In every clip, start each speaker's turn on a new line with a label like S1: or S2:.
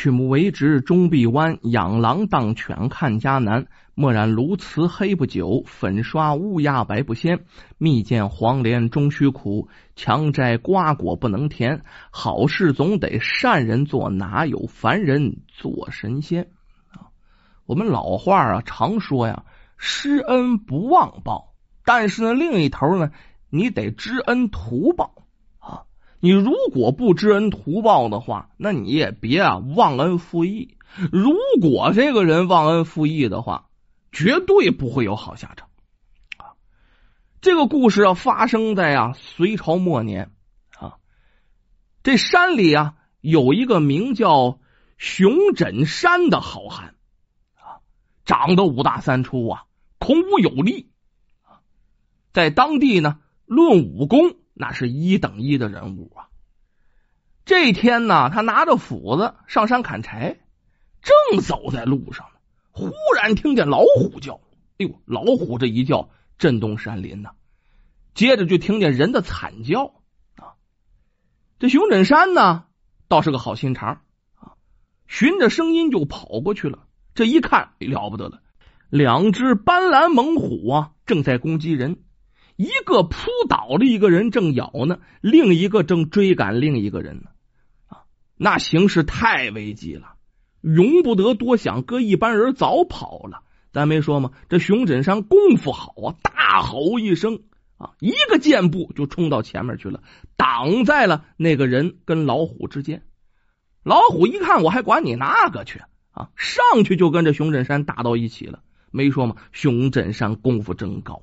S1: 去木为直，终必弯。养狼当犬，看家难。墨染鸬鹚黑不久，粉刷乌鸦白不鲜。蜜饯黄连终须苦，强摘瓜果不能甜。好事总得善人做，哪有凡人做神仙？啊，我们老话啊常说呀，施恩不忘报，但是呢，另一头呢，你得知恩图报。你如果不知恩图报的话，那你也别啊忘恩负义。如果这个人忘恩负义的话，绝对不会有好下场啊！这个故事啊发生在啊隋朝末年啊，这山里啊有一个名叫熊枕山的好汉啊，长得五大三粗啊，孔武有力啊，在当地呢论武功。那是一等一的人物啊！这天呢，他拿着斧子上山砍柴，正走在路上呢，忽然听见老虎叫。哎呦，老虎这一叫震动山林呐！接着就听见人的惨叫啊！这熊振山呢，倒是个好心肠啊，循着声音就跑过去了。这一看了不得了，两只斑斓猛虎啊，正在攻击人。一个扑倒了一个人，正咬呢；另一个正追赶另一个人呢。啊，那形势太危急了，容不得多想。搁一般人早跑了。咱没说吗？这熊枕山功夫好啊，大吼一声啊，一个箭步就冲到前面去了，挡在了那个人跟老虎之间。老虎一看，我还管你那个去啊！上去就跟这熊枕山打到一起了。没说吗？熊枕山功夫真高。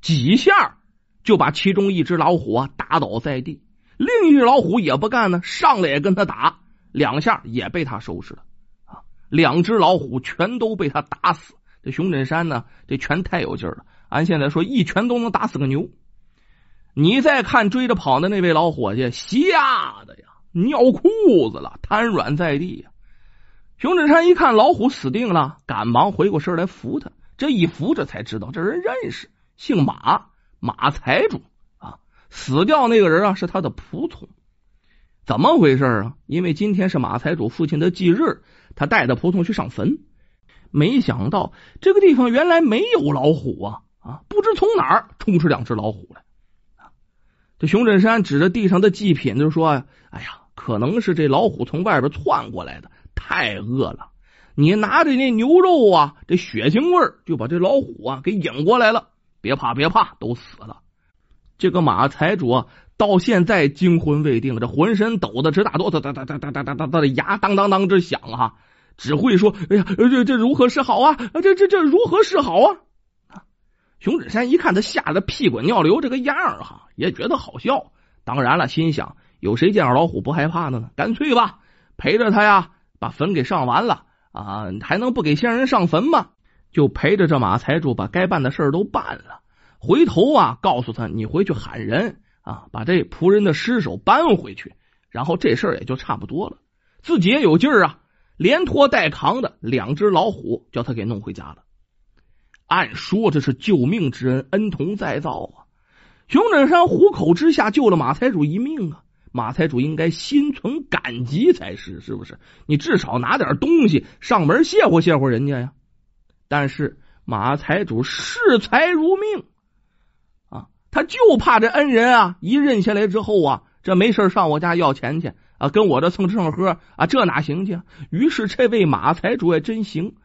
S1: 几下就把其中一只老虎啊打倒在地，另一只老虎也不干呢，上来也跟他打，两下也被他收拾了啊！两只老虎全都被他打死。这熊振山呢，这拳太有劲了，俺现在说一拳都能打死个牛。你再看追着跑的那位老伙计，吓得呀尿裤子了，瘫软在地呀。熊振山一看老虎死定了，赶忙回过身来扶他，这一扶着才知道这人认识。姓马，马财主啊，死掉那个人啊是他的仆从，怎么回事啊？因为今天是马财主父亲的忌日，他带着仆从去上坟，没想到这个地方原来没有老虎啊啊！不知从哪儿冲出两只老虎来！这熊振山指着地上的祭品就说：“哎呀，可能是这老虎从外边窜过来的，太饿了，你拿着那牛肉啊，这血腥味就把这老虎啊给引过来了。”别怕，别怕，都死了。这个马财主，到现在惊魂未定，这浑身抖得直打哆嗦，哒哒哒哒哒哒哒哒，牙当当当直响啊！只会说：“哎呀，这这如何是好啊？这这这如何是好啊？”熊志山一看他吓得屁滚尿流这个样儿哈，也觉得好笑。当然了，心想有谁见着老虎不害怕的呢？干脆吧，陪着他呀，把坟给上完了啊，还能不给先人上坟吗？就陪着这马财主把该办的事儿都办了，回头啊告诉他，你回去喊人啊，把这仆人的尸首搬回去，然后这事儿也就差不多了。自己也有劲儿啊，连拖带扛的两只老虎叫他给弄回家了。按说这是救命之恩，恩同再造啊！熊振山虎口之下救了马财主一命啊，马财主应该心存感激才是，是不是？你至少拿点东西上门谢乎谢乎人家呀。但是马财主视财如命啊，他就怕这恩人啊一认下来之后啊，这没事上我家要钱去啊，跟我这蹭吃蹭喝啊，这哪行去？啊于是这位马财主也真行，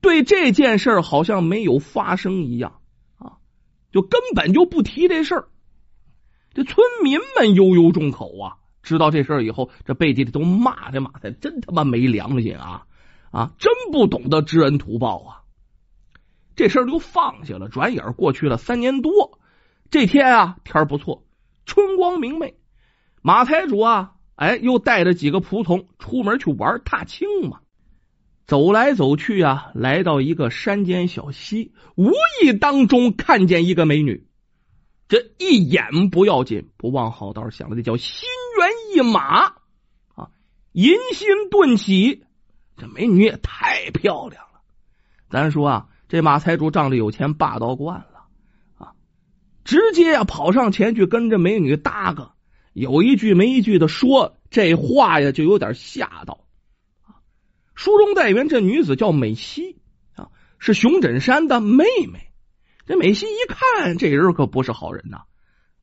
S1: 对这件事好像没有发生一样啊，就根本就不提这事儿。这村民们悠悠众口啊，知道这事儿以后，这背地里都骂这马财真他妈没良心啊！啊，真不懂得知恩图报啊！这事儿就放下了。转眼过去了三年多，这天啊，天不错，春光明媚。马财主啊，哎，又带着几个仆从出门去玩踏青嘛。走来走去啊，来到一个山间小溪，无意当中看见一个美女。这一眼不要紧，不往好道想的，这叫心猿意马啊，淫心顿起。这美女也太漂亮了，咱说啊，这马财主仗着有钱，霸道惯了啊，直接呀跑上前去跟这美女搭个，有一句没一句的说，这话呀就有点吓到书中代言这女子叫美西啊，是熊振山的妹妹。这美西一看，这人可不是好人呐！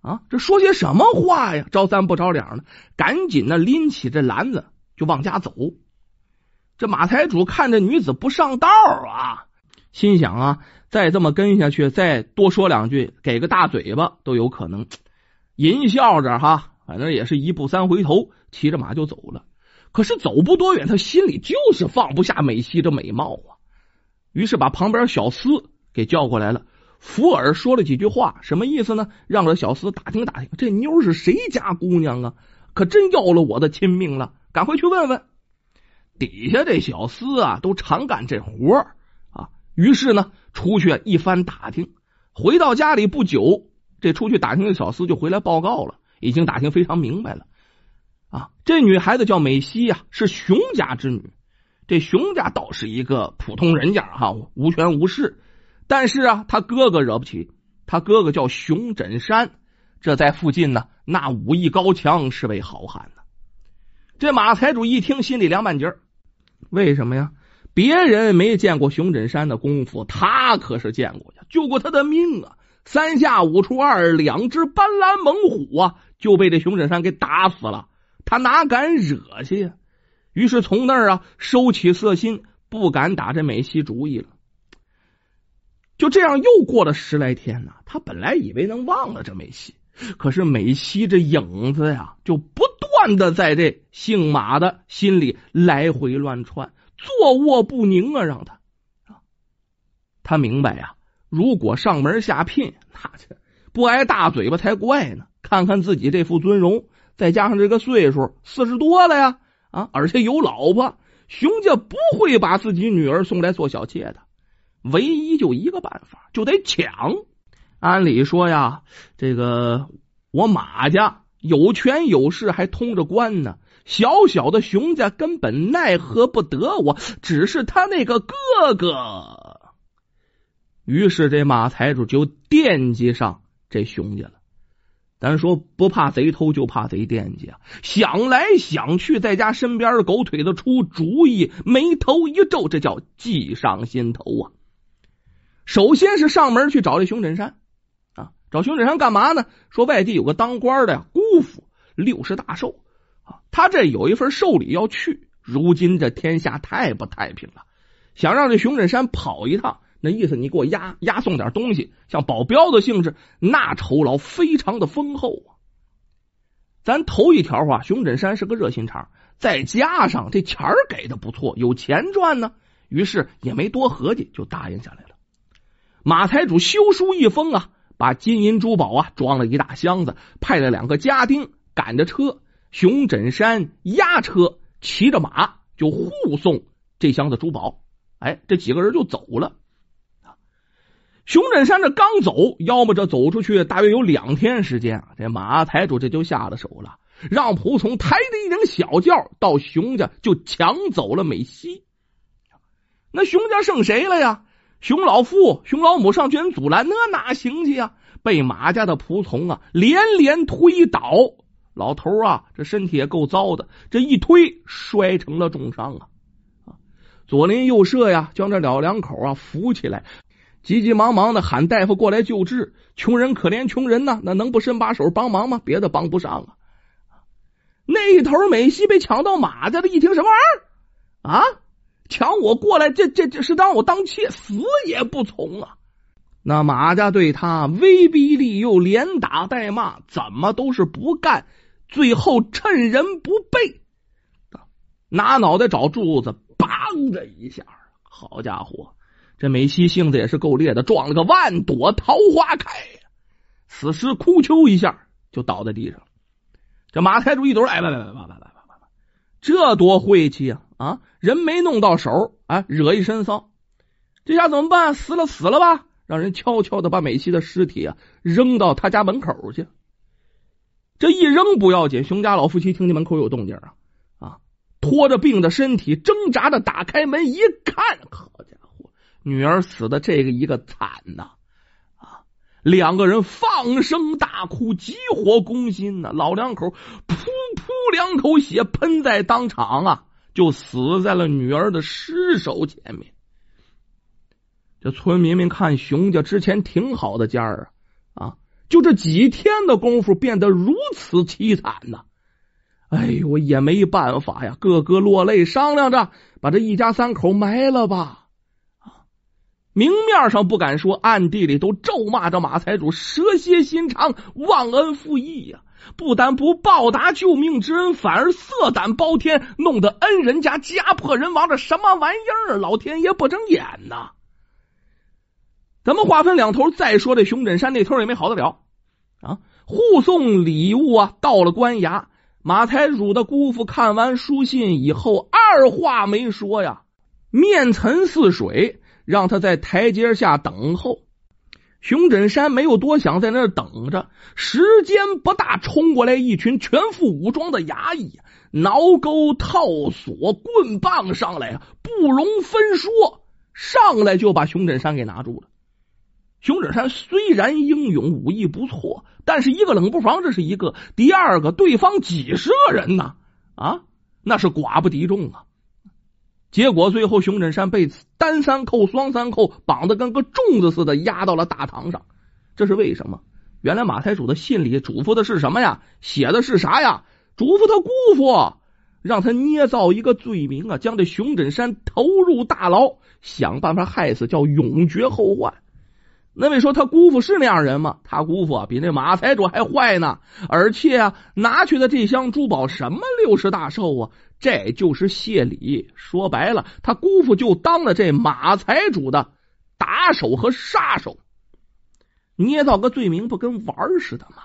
S1: 啊，这说些什么话呀？着三不着两的，赶紧的拎起这篮子就往家走。这马财主看这女子不上道啊，心想啊，再这么跟下去，再多说两句，给个大嘴巴都有可能。淫笑着哈，反正也是一步三回头，骑着马就走了。可是走不多远，他心里就是放不下美西这美貌啊，于是把旁边小厮给叫过来了。福尔说了几句话，什么意思呢？让这小厮打听打听，这妞是谁家姑娘啊？可真要了我的亲命了！赶快去问问。底下这小厮啊，都常干这活啊。于是呢，出去一番打听，回到家里不久，这出去打听的小厮就回来报告了，已经打听非常明白了。啊，这女孩子叫美西呀，是熊家之女。这熊家倒是一个普通人家哈，无权无势。但是啊，他哥哥惹不起。他哥哥叫熊振山，这在附近呢，那武艺高强，是位好汉呢。这马财主一听，心里凉半截。为什么呀？别人没见过熊振山的功夫，他可是见过呀，救过他的命啊！三下五除二，两只斑斓猛虎啊，就被这熊振山给打死了。他哪敢惹去呀？于是从那儿啊，收起色心，不敢打这美西主意了。就这样又过了十来天呢，他本来以为能忘了这美西，可是美西这影子呀，就不断的在这姓马的心里来回乱窜，坐卧不宁啊！让他，他明白呀，如果上门下聘，那这不挨大嘴巴才怪呢。看看自己这副尊容，再加上这个岁数，四十多了呀，啊，而且有老婆，熊家不会把自己女儿送来做小妾的。唯一就一个办法，就得抢。按理说呀，这个我马家有权有势，还通着关呢。小小的熊家根本奈何不得我，只是他那个哥哥。于是这马财主就惦记上这熊家了。咱说不怕贼偷，就怕贼惦记啊！想来想去，在家身边的狗腿子出主意，眉头一皱，这叫计上心头啊！首先是上门去找这熊振山，找熊振山干嘛呢？说外地有个当官的呀，姑父六十大寿啊，他这有一份寿礼要去。如今这天下太不太平了，想让这熊振山跑一趟，那意思你给我押押送点东西，像保镖的性质，那酬劳非常的丰厚啊。咱头一条啊，熊振山是个热心肠，再加上这钱儿给的不错，有钱赚呢，于是也没多合计，就答应下来了。马财主修书一封啊，把金银珠宝啊装了一大箱子，派了两个家丁赶着车，熊振山押车，骑着马就护送这箱子珠宝。哎，这几个人就走了。熊振山这刚走，要么这走出去大约有两天时间，这马财主这就下了手了，让仆从抬着一顶小轿到熊家就抢走了美西。那熊家剩谁了呀？熊老父、熊老母上前阻拦，那哪行去呀？被马家的仆从啊连连推倒，老头啊这身体也够糟的，这一推摔成了重伤啊！左邻右舍呀将这老两口啊扶起来，急急忙忙的喊大夫过来救治。穷人可怜穷人呐，那能不伸把手帮忙吗？别的帮不上啊！那一头美西被抢到马家的，一听什么玩意儿啊？抢我过来，这这这是当我当妾，死也不从啊！那马家对他威逼利诱，连打带骂，怎么都是不干，最后趁人不备，拿脑袋找柱子，梆的一下，好家伙，这美西性子也是够烈的，撞了个万朵桃花开！此时哭丘一下就倒在地上。这马太主一抖，哎，来来来来来来来来，这多晦气啊！啊，人没弄到手，啊，惹一身骚，这下怎么办？死了死了吧！让人悄悄的把美西的尸体啊扔到他家门口去。这一扔不要紧，熊家老夫妻听见门口有动静啊啊，拖着病的身体挣扎着打开门一看，好家伙，女儿死的这个一个惨呐！啊，两个人放声大哭，急火攻心呐！老两口噗噗两口血喷在当场啊！就死在了女儿的尸首前面。这村民们看熊家之前挺好的家儿啊，啊，就这几天的功夫变得如此凄惨呐！哎呦，也没办法呀，个个落泪，商量着把这一家三口埋了吧。啊，明面上不敢说，暗地里都咒骂着马财主蛇蝎心肠、忘恩负义呀！不但不报答救命之恩，反而色胆包天，弄得恩人家家破人亡，这什么玩意儿？老天爷不睁眼呐！咱们话分两头，再说这熊振山那头也没好得了啊！护送礼物啊，到了官衙，马才主的姑父看完书信以后，二话没说呀，面沉似水，让他在台阶下等候。熊振山没有多想，在那儿等着。时间不大，冲过来一群全副武装的衙役，挠钩、套索、棍棒上来啊，不容分说，上来就把熊振山给拿住了。熊振山虽然英勇，武艺不错，但是一个冷不防，这是一个；第二个，对方几十个人呢，啊，那是寡不敌众啊。结果最后，熊振山被单三扣、双三扣绑的跟个粽子似的，压到了大堂上。这是为什么？原来马财主的信里嘱咐的是什么呀？写的是啥呀？嘱咐他姑父，让他捏造一个罪名啊，将这熊振山投入大牢，想办法害死，叫永绝后患。那位说他姑父是那样人吗？他姑父啊，比那马财主还坏呢。而且啊，拿去的这箱珠宝，什么六十大寿啊，这就是谢礼。说白了，他姑父就当了这马财主的打手和杀手。捏造个罪名，不跟玩似的吗？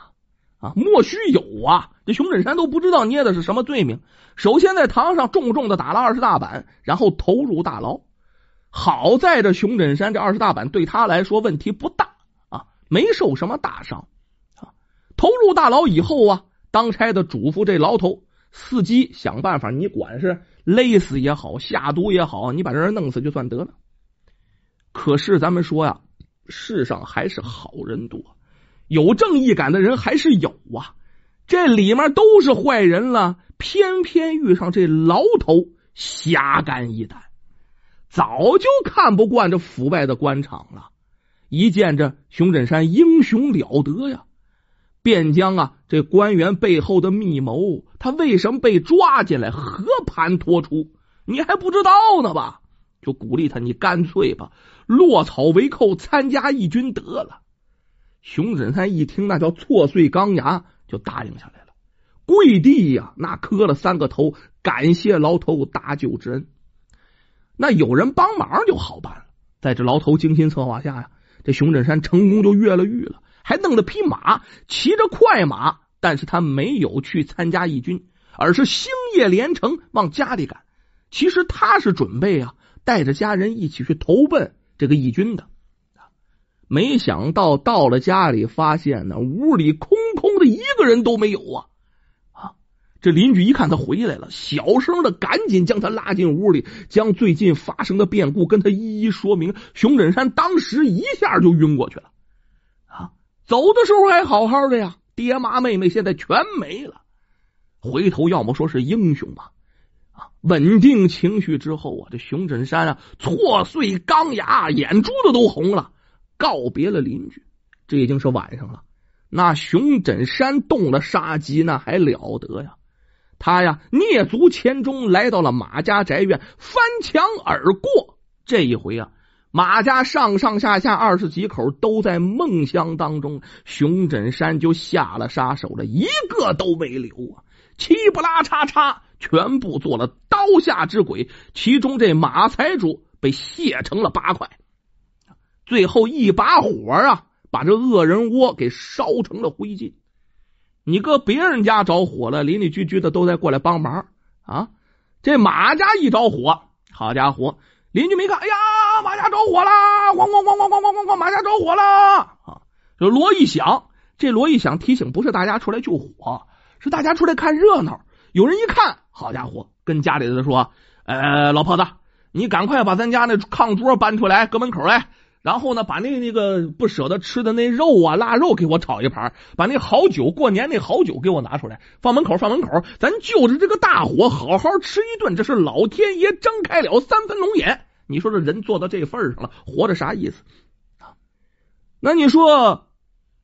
S1: 啊，莫须有啊！这熊振山都不知道捏的是什么罪名。首先在堂上重重的打了二十大板，然后投入大牢。好在这熊振山这二十大板对他来说问题不大啊，没受什么大伤啊。投入大牢以后啊，当差的嘱咐这牢头伺机想办法，你管是勒死也好，下毒也好，你把这人弄死就算得了。可是咱们说呀，世上还是好人多，有正义感的人还是有啊。这里面都是坏人了，偏偏遇上这牢头侠肝义胆。早就看不惯这腐败的官场了，一见这熊振山英雄了得呀，便将啊这官员背后的密谋，他为什么被抓进来，和盘托出，你还不知道呢吧？就鼓励他，你干脆吧，落草为寇，参加义军得了。熊振山一听，那叫挫碎钢牙，就答应下来了，跪地呀，那磕了三个头，感谢牢头搭救之恩。那有人帮忙就好办了，在这牢头精心策划下呀，这熊振山成功就越了狱了，还弄了匹马，骑着快马。但是他没有去参加义军，而是星夜连城往家里赶。其实他是准备啊，带着家人一起去投奔这个义军的。没想到到了家里，发现呢屋里空空的，一个人都没有啊。啊这邻居一看他回来了，小声的赶紧将他拉进屋里，将最近发生的变故跟他一一说明。熊振山当时一下就晕过去了，走的时候还好好的呀，爹妈妹妹现在全没了。回头要么说是英雄吧，啊，稳定情绪之后啊，这熊振山啊，挫碎钢牙，眼珠子都红了，告别了邻居。这已经是晚上了，那熊振山动了杀机，那还了得呀！他呀，蹑足潜踪来到了马家宅院，翻墙而过。这一回啊，马家上上下下二十几口都在梦乡当中，熊振山就下了杀手了，一个都没留啊！七不拉叉叉，全部做了刀下之鬼。其中这马财主被卸成了八块，最后一把火啊，把这恶人窝给烧成了灰烬。你搁别人家着火了，邻里居居的都在过来帮忙啊！这马家一着火，好家伙，邻居没看，哎呀，马家着火啦！咣咣咣咣咣咣咣咣，马家着火啦！啊，这锣一响，这锣一响提醒不是大家出来救火，是大家出来看热闹。有人一看，好家伙，跟家里的说：“呃，老婆子，你赶快把咱家那炕桌搬出来，搁门口来，然后呢，把那那个不舍得吃的那肉啊，腊肉给我炒一盘，把那好酒，过年那好酒给我拿出来，放门口，放门口，咱就着这个大火，好好吃一顿。这是老天爷睁开了三分龙眼。你说这人做到这份上了，活着啥意思啊？那你说，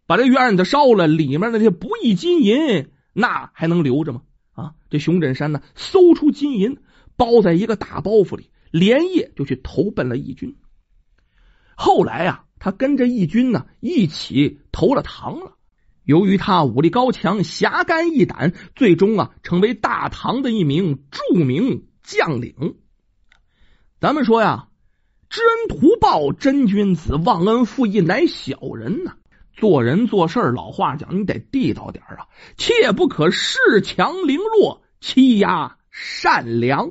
S1: 把这院子烧了，里面那些不义金银，那还能留着吗？啊，这熊振山呢，搜出金银，包在一个大包袱里，连夜就去投奔了义军。后来啊，他跟着义军呢一起投了唐了。由于他武力高强、侠肝义胆，最终啊成为大唐的一名著名将领。咱们说呀，知恩图报真君子，忘恩负义乃小人呐。做人做事老话讲，你得地道点啊，切不可恃强凌弱，欺压善良。